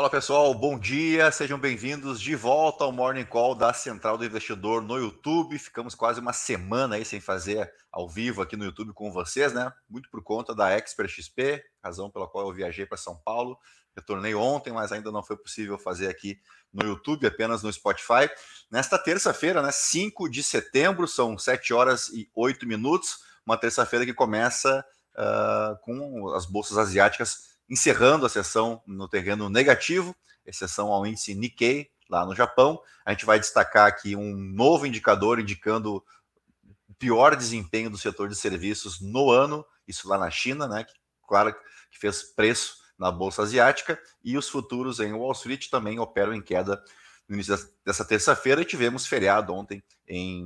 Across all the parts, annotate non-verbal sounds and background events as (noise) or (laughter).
Fala pessoal, bom dia, sejam bem-vindos de volta ao Morning Call da Central do Investidor no YouTube. Ficamos quase uma semana aí sem fazer ao vivo aqui no YouTube com vocês, né? Muito por conta da Expert XP, razão pela qual eu viajei para São Paulo. Retornei ontem, mas ainda não foi possível fazer aqui no YouTube, apenas no Spotify. Nesta terça-feira, né, 5 de setembro, são 7 horas e 8 minutos, uma terça-feira que começa uh, com as bolsas asiáticas encerrando a sessão no terreno negativo, exceção ao índice Nikkei, lá no Japão. A gente vai destacar aqui um novo indicador indicando pior desempenho do setor de serviços no ano, isso lá na China, né? Que, claro que fez preço na bolsa asiática, e os futuros em Wall Street também operam em queda no início dessa terça-feira tivemos feriado ontem em,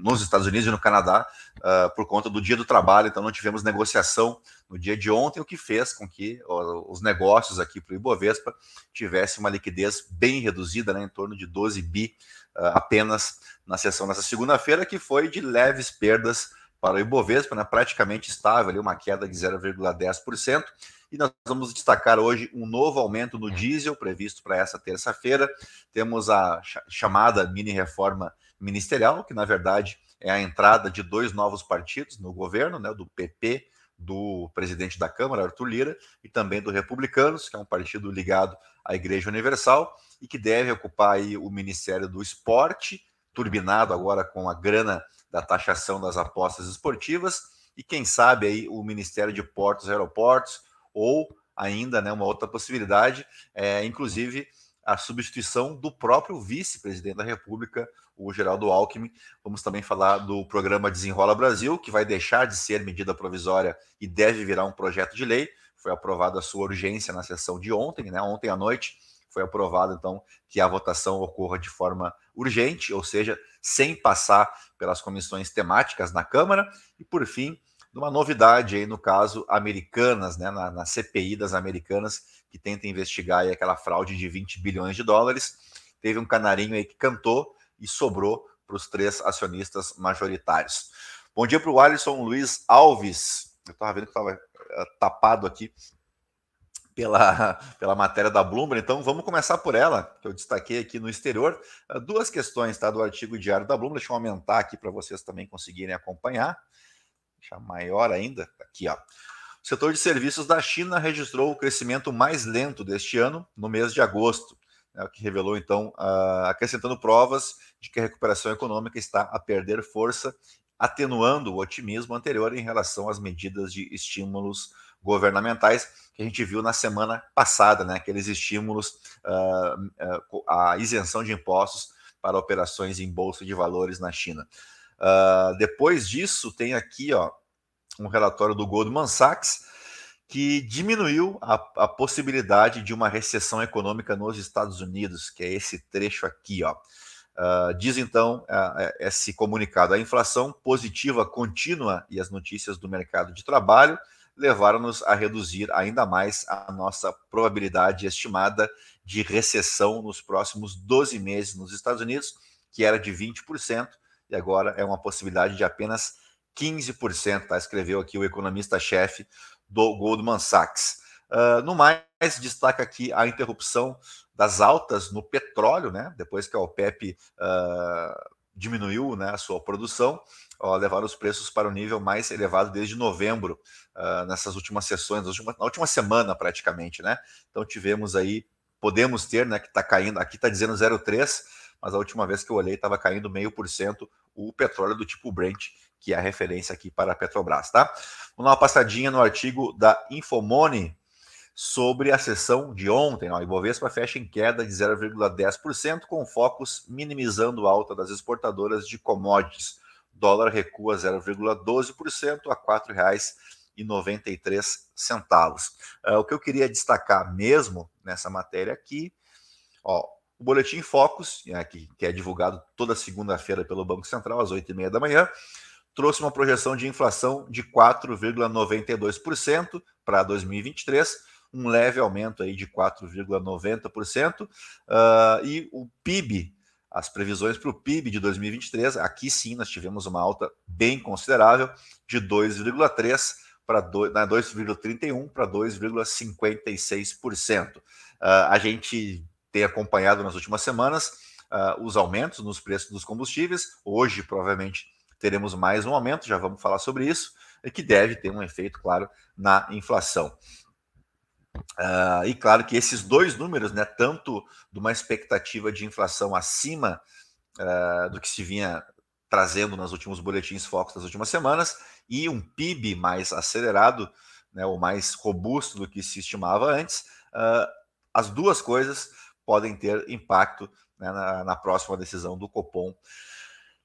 nos Estados Unidos e no Canadá uh, por conta do Dia do Trabalho, então não tivemos negociação no dia de ontem, o que fez com que os negócios aqui para o Ibovespa tivessem uma liquidez bem reduzida, né, em torno de 12 bi uh, apenas na sessão nessa segunda-feira, que foi de leves perdas para o Ibovespa, né, praticamente estável, ali, uma queda de 0,10%. E nós vamos destacar hoje um novo aumento no diesel previsto para essa terça-feira. Temos a chamada mini reforma ministerial, que na verdade é a entrada de dois novos partidos no governo, né, do PP, do presidente da Câmara, Arthur Lira, e também do Republicanos, que é um partido ligado à Igreja Universal e que deve ocupar aí o Ministério do Esporte, turbinado agora com a grana da taxação das apostas esportivas, e quem sabe aí o Ministério de Portos e Aeroportos, ou ainda né, uma outra possibilidade, é, inclusive a substituição do próprio vice-presidente da República, o Geraldo Alckmin. Vamos também falar do programa Desenrola Brasil, que vai deixar de ser medida provisória e deve virar um projeto de lei. Foi aprovada a sua urgência na sessão de ontem, né? Ontem à noite foi aprovado, então, que a votação ocorra de forma urgente, ou seja, sem passar pelas comissões temáticas na Câmara. E, por fim, numa novidade aí, no caso, Americanas, né, na, na CPI das Americanas, que tenta investigar aí aquela fraude de 20 bilhões de dólares. Teve um canarinho aí que cantou e sobrou para os três acionistas majoritários. Bom dia para o Alisson Luiz Alves. Eu estava vendo que estava uh, tapado aqui pela, (laughs) pela matéria da Bloomberg, então vamos começar por ela, que eu destaquei aqui no exterior. Uh, duas questões tá, do artigo diário da Bloomberg, deixa eu aumentar aqui para vocês também conseguirem acompanhar deixar maior ainda, aqui ó. O setor de serviços da China registrou o crescimento mais lento deste ano, no mês de agosto, né, o que revelou, então, uh, acrescentando provas de que a recuperação econômica está a perder força, atenuando o otimismo anterior em relação às medidas de estímulos governamentais que a gente viu na semana passada, né, aqueles estímulos, uh, uh, a isenção de impostos para operações em bolsa de valores na China. Uh, depois disso, tem aqui ó, um relatório do Goldman Sachs que diminuiu a, a, possibilidade de uma recessão econômica nos Estados Unidos, que é esse trecho aqui. Ó. Uh, diz então uh, esse comunicado: a inflação positiva contínua e as notícias do mercado de trabalho levaram-nos a reduzir ainda mais a nossa probabilidade estimada de recessão nos próximos 12 meses nos Estados Unidos, que era de 20%, e agora é uma possibilidade de apenas 15%, tá? escreveu aqui o economista-chefe do Goldman Sachs. Uh, no mais, destaca aqui a interrupção das altas no petróleo, né? depois que a OPEP uh, diminuiu né, a sua produção, ó, levaram os preços para o nível mais elevado desde novembro, uh, nessas últimas sessões, na última, na última semana praticamente. Né? Então tivemos aí, podemos ter, né, que está caindo, aqui está dizendo 0,3%, mas a última vez que eu olhei estava caindo meio por cento o petróleo do tipo Brent, que é a referência aqui para a Petrobras, tá? Vamos dar uma passadinha no artigo da Infomone sobre a sessão de ontem. O Ibovespa fecha em queda de 0,10%, com focos minimizando alta das exportadoras de commodities. O dólar recua 0,12% a R$ 4,93. Uh, o que eu queria destacar mesmo nessa matéria aqui, ó, o Boletim Focus, né, que, que é divulgado toda segunda-feira pelo Banco Central, às 8h30 da manhã, trouxe uma projeção de inflação de 4,92% para 2023, um leve aumento aí de 4,90%, uh, ah, e o PIB, as previsões para o PIB de 2023, aqui sim nós tivemos uma alta bem considerável de 2,3% para 2,31% para 2,56%. Uh, a gente tem acompanhado nas últimas semanas uh, os aumentos nos preços dos combustíveis. Hoje, provavelmente, teremos mais um aumento, já vamos falar sobre isso, e que deve ter um efeito, claro, na inflação. Uh, e claro que esses dois números, né, tanto de uma expectativa de inflação acima uh, do que se vinha trazendo nos últimos boletins focos das últimas semanas, e um PIB mais acelerado, né, ou mais robusto do que se estimava antes, uh, as duas coisas podem ter impacto né, na, na, próxima decisão do Copom,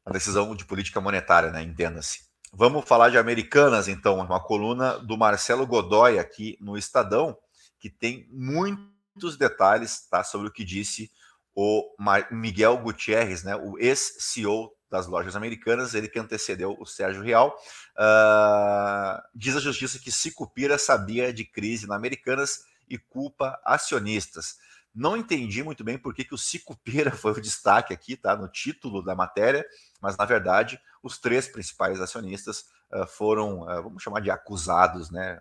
a decisão de política monetária, né, entenda-se. Vamos falar de Americanas, então, uma coluna do Marcelo Godoy aqui no Estadão, que tem muitos detalhes tá, sobre o que disse o Miguel Gutierrez, né, o ex-CEO das lojas americanas, ele que antecedeu o Sérgio Real. Uh, diz a justiça que Sicupira sabia de crise na Americanas e culpa acionistas. Não entendi muito bem por que, que o Sicupira (laughs) foi o destaque aqui, tá? No título da matéria, mas na verdade os três principais acionistas uh, foram, uh, vamos chamar de acusados, né?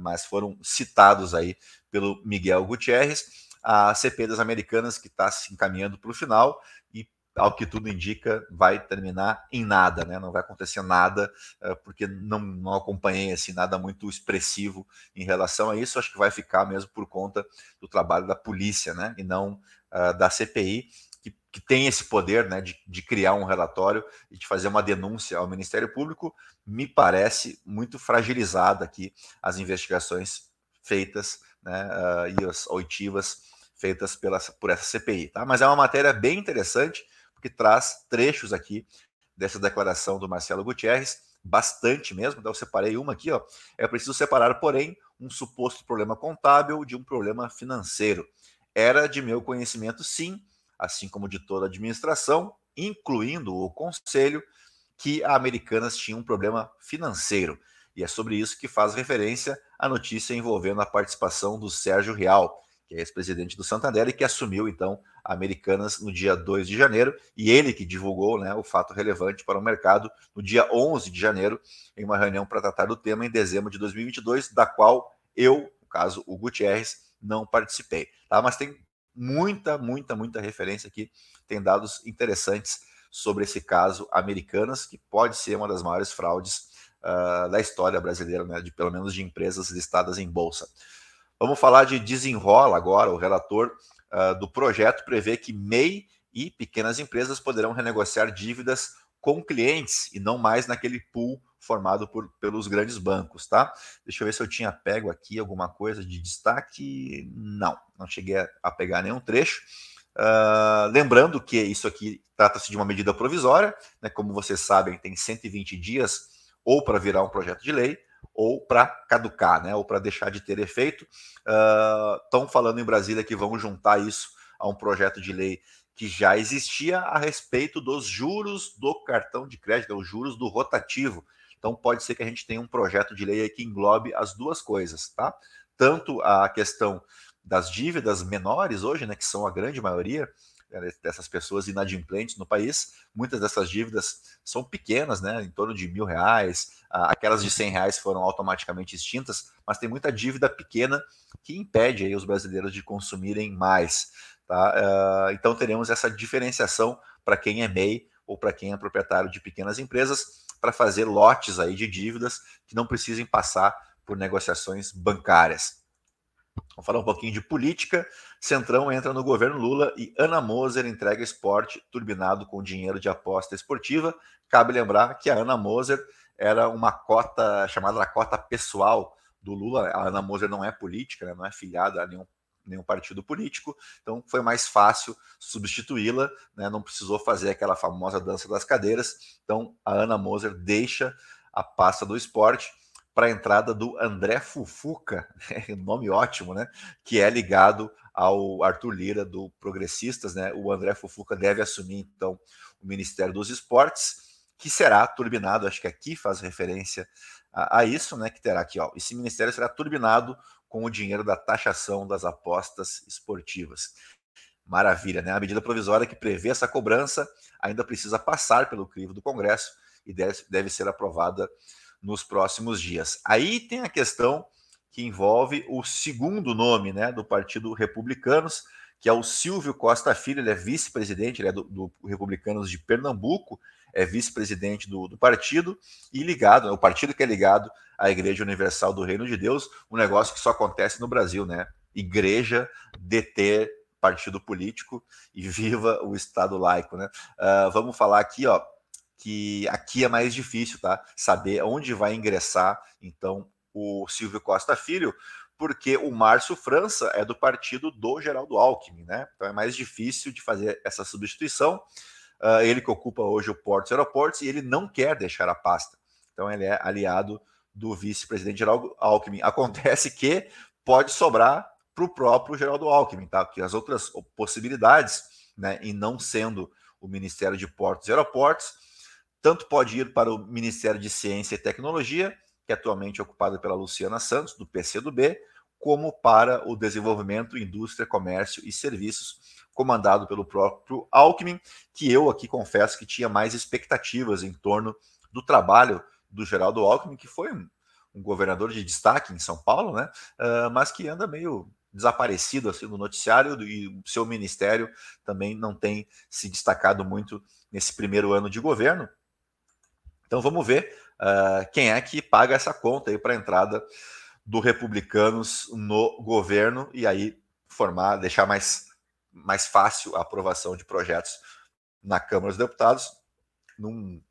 Mas foram citados aí pelo Miguel Gutierrez. A CP das Americanas que está se encaminhando para o final e ao que tudo indica, vai terminar em nada, né? Não vai acontecer nada, eh, porque não, não acompanhei assim, nada muito expressivo em relação a isso. Acho que vai ficar mesmo por conta do trabalho da polícia, né? E não uh, da CPI, que, que, tem esse poder né, de, de, criar um relatório e de fazer uma denúncia ao Ministério Público. Me parece muito fragilizada aqui as investigações feitas né, uh, e as oitivas feitas pela, por essa CPI. Tá? Mas é uma matéria bem interessante porque traz trechos aqui dessa declaração do Marcelo Gutierrez, bastante mesmo. Então, eu separei uma aqui, ó. É preciso separar, porém, um suposto problema contábil de um problema financeiro. Era de meu conhecimento, sim, assim como de toda a administração, incluindo o conselho, que a Americanas tinha um problema financeiro. E é sobre isso que faz referência a notícia envolvendo a participação do Sérgio Real, que é ex-presidente do Santander e que assumiu então a Americanas no dia 2 de janeiro, e ele que divulgou né, o fato relevante para o mercado no dia 11 de janeiro, em uma reunião para tratar do tema em dezembro de 2022, da qual eu, no caso o Gutierrez, não participei. Tá? Mas tem muita, muita, muita referência aqui, tem dados interessantes sobre esse caso Americanas, que pode ser uma das maiores fraudes uh, da história brasileira, né, de pelo menos de empresas listadas em bolsa. Vamos falar de desenrola agora. O relator uh, do projeto prevê que MEI e pequenas empresas poderão renegociar dívidas com clientes e não mais naquele pool formado por, pelos grandes bancos, tá? Deixa eu ver se eu tinha pego aqui alguma coisa de destaque. Não, não cheguei a pegar nenhum trecho. Uh, lembrando que isso aqui trata-se de uma medida provisória, né? Como vocês sabem, tem 120 dias ou para virar um projeto de lei ou para caducar, né, ou para deixar de ter efeito. Estão uh, falando em Brasília que vão juntar isso a um projeto de lei que já existia a respeito dos juros do cartão de crédito, os juros do rotativo. Então pode ser que a gente tenha um projeto de lei que englobe as duas coisas, tá? Tanto a questão das dívidas menores hoje, né, que são a grande maioria, né, dessas pessoas inadimplentes no país. Muitas dessas dívidas são pequenas, né, em torno de mil reais. Aquelas de cem reais foram automaticamente extintas, mas tem muita dívida pequena que impede aí os brasileiros de consumirem mais. Tá? Ah, então teremos essa diferenciação para quem é MEI ou para quem é proprietário de pequenas empresas para fazer lotes aí de dívidas que não precisem passar por negociações bancárias. Vamos falar um pouquinho de política. Centrão entra no governo Lula e Ana Moser entrega esporte turbinado com dinheiro de aposta esportiva. Cabe lembrar que a Ana Moser era uma cota chamada cota pessoal do Lula. A Ana Moser não é política, né? não é filiada a nenhum, nenhum partido político, então foi mais fácil substituí-la, né? não precisou fazer aquela famosa dança das cadeiras. Então a Ana Moser deixa a pasta do esporte para a entrada do André Fufuca, (laughs) nome ótimo, né? Que é ligado ao Arthur Lira do Progressistas, né? O André Fufuca deve assumir então o Ministério dos Esportes, que será turbinado, acho que aqui faz referência a, a isso, né? Que terá aqui, ó. Esse ministério será turbinado com o dinheiro da taxação das apostas esportivas. Maravilha, né? A medida provisória que prevê essa cobrança ainda precisa passar pelo crivo do Congresso e deve, deve ser aprovada nos próximos dias. Aí tem a questão que envolve o segundo nome né, do Partido Republicanos, que é o Silvio Costa Filho, ele é vice-presidente, é do, do, Republicanos de Pernambuco, é vice-presidente do, do, partido e ligado, é o partido que é ligado à Igreja Universal do Reino de Deus, um negócio que só acontece no Brasil, né? Igreja deter partido político e viva o Estado laico, né? Uh, vamos falar aqui, ó, que aqui é mais difícil, tá? Saber onde vai ingressar, então, o Silvio Costa Filho, porque o Márcio França é do partido do Geraldo Alckmin, né? Então é mais difícil de fazer essa substituição. Uh, ele que ocupa hoje o Portos Aeroportos e ele não quer deixar a pasta. Então ele é aliado do vice-presidente Geraldo Alckmin. Acontece que pode sobrar para o próprio Geraldo Alckmin, tá? Que as outras possibilidades, né, e não sendo o Ministério de Portos e Aeroportos, tanto pode ir para o Ministério de Ciência e Tecnologia, que é atualmente ocupado pela Luciana Santos, do PCdoB, como para o Desenvolvimento, Indústria, Comércio e Serviços, comandado pelo próprio Alckmin, que eu aqui confesso que tinha mais expectativas em torno do trabalho do Geraldo Alckmin, que foi um, um governador de destaque em São Paulo, né? Uh, mas que anda meio desaparecido assim no noticiário e o seu ministério também não tem se destacado muito nesse primeiro ano de governo. Então vamos ver uh, quem é que paga essa conta aí para a entrada do Republicanos no governo e aí formar, deixar mais, mais fácil a aprovação de projetos na Câmara dos Deputados, num,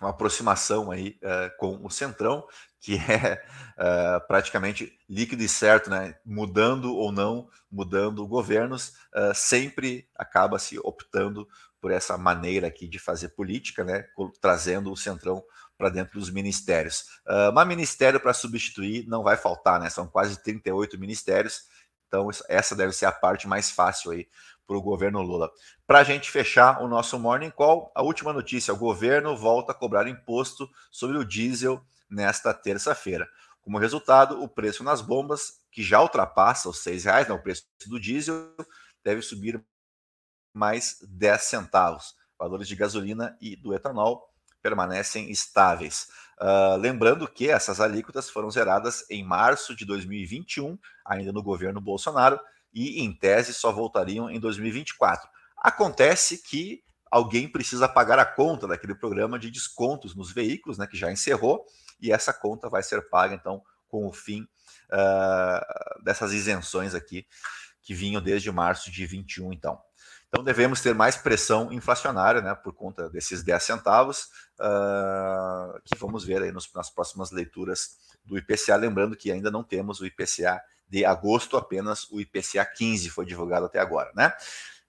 uma aproximação aí uh, com o Centrão, que é uh, praticamente líquido e certo, né? Mudando ou não, mudando governos, uh, sempre acaba se optando por essa maneira aqui de fazer política, né? Trazendo o Centrão para dentro dos ministérios. Uh, mas ministério para substituir não vai faltar, né? São quase 38 ministérios, então essa deve ser a parte mais fácil aí para o governo Lula. Para a gente fechar o nosso Morning Call, a última notícia: o governo volta a cobrar imposto sobre o diesel nesta terça-feira. Como resultado, o preço nas bombas, que já ultrapassa os R$ reais, né, o preço do diesel, deve subir mais 10 centavos. Valores de gasolina e do etanol permanecem estáveis. Uh, lembrando que essas alíquotas foram zeradas em março de 2021, ainda no governo Bolsonaro, e em tese só voltariam em 2024. Acontece que alguém precisa pagar a conta daquele programa de descontos nos veículos, né, que já encerrou, e essa conta vai ser paga, então, com o fim uh, dessas isenções aqui, que vinham desde março de 21, então. Então, devemos ter mais pressão inflacionária, né, por conta desses 10 centavos, uh, que vamos ver aí nos, nas próximas leituras do IPCA. Lembrando que ainda não temos o IPCA de agosto, apenas o IPCA 15 foi divulgado até agora, né?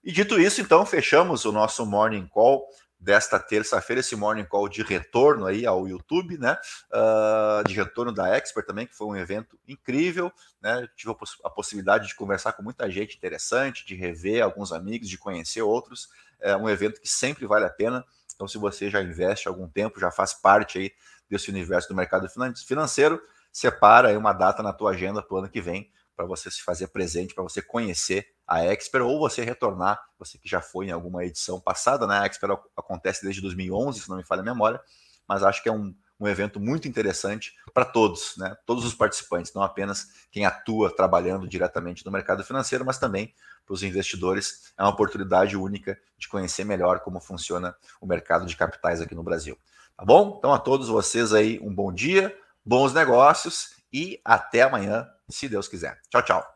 E dito isso, então, fechamos o nosso Morning Call desta terça-feira, esse morning call de retorno aí ao YouTube, né? Uh, de retorno da Expert também, que foi um evento incrível, né? Tive a, poss a, possibilidade de conversar com muita gente interessante, de rever alguns amigos, de conhecer outros. É um evento que sempre vale a pena. Então, se você já investe algum tempo, já faz parte aí desse universo do mercado financeiro, separa aí uma data na tua agenda para o ano que vem para você se fazer presente, para você conhecer a Expert ou você retornar, você que já foi em alguma edição passada, né? A Expert acontece desde 2011, se não me falha a memória, mas acho que é um, um evento muito interessante para todos, né? Todos os participantes, não apenas quem atua trabalhando diretamente no mercado financeiro, mas também para os investidores. É uma oportunidade única de conhecer melhor como funciona o mercado de capitais aqui no Brasil. Tá bom? Então a todos vocês aí um bom dia, bons negócios e até amanhã, se Deus quiser. Tchau, tchau.